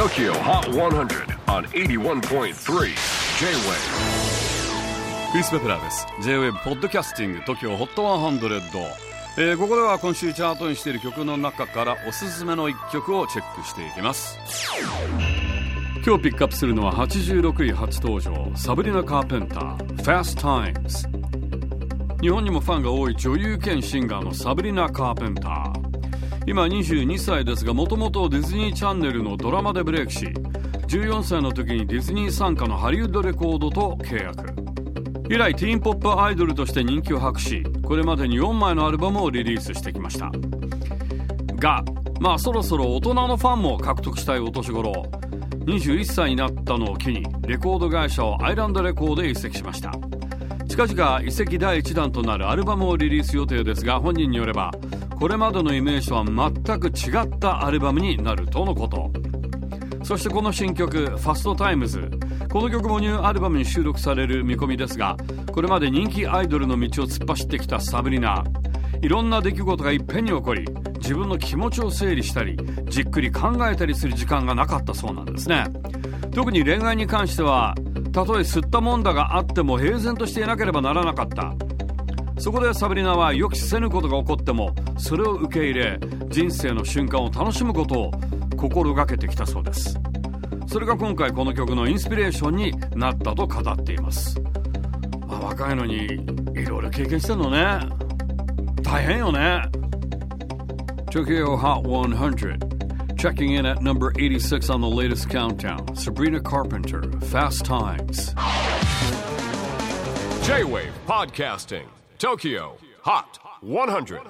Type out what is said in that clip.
TOKYO HOT 100 on 81.3 J-WAVE クリス・ベプラーです J-WAVE ポッドキャスティング TOKYO HOT 100、えー、ここでは今週チャートにしている曲の中からおすすめの一曲をチェックしていきます。今日ピックアップするのは86位初登場サブリナ・カーペンター Fast Times 日本にもファンが多い女優兼シンガーのサブリナ・カーペンター今22歳ですがもともとディズニーチャンネルのドラマでブレイクし14歳の時にディズニー傘下のハリウッドレコードと契約。以来ティーンポップアイドルとして人気を博しこれまでに4枚のアルバムをリリースしてきました。がまあそろそろ大人のファンも獲得したいお年頃21歳になったのを機にレコード会社をアイランドレコードへ移籍しました。近々移籍第1弾となるアルバムをリリース予定ですが本人によればこれまでのイメージとは全く違ったアルバムになるとのこと。そしてこの新曲「 Fast Times。この曲もニューアルバムに収録される見込みですがこれまで人気アイドルの道を突っ走ってきたサブリナいろんな出来事がいっぺんに起こり自分の気持ちを整理したりじっくり考えたりする時間がなかったそうなんですね。特に恋愛に関してはたとえすったもんだがあっても平然としていなければならなかった。そこでサブリナは予期せぬことが起こってもそれを受け入れ人生の瞬間を楽しむことを心がけてきたそうです。それが今回この曲のインスピレーションになったと語っています、まあ、若いのにいろいろ経験してんのね。大変よね。Tokyo Hot 100 Checking in at number 86 on the latest countdown. Sabrina Carpenter Fast Times. J-WAVE PODCASTING TOKYO HOT 100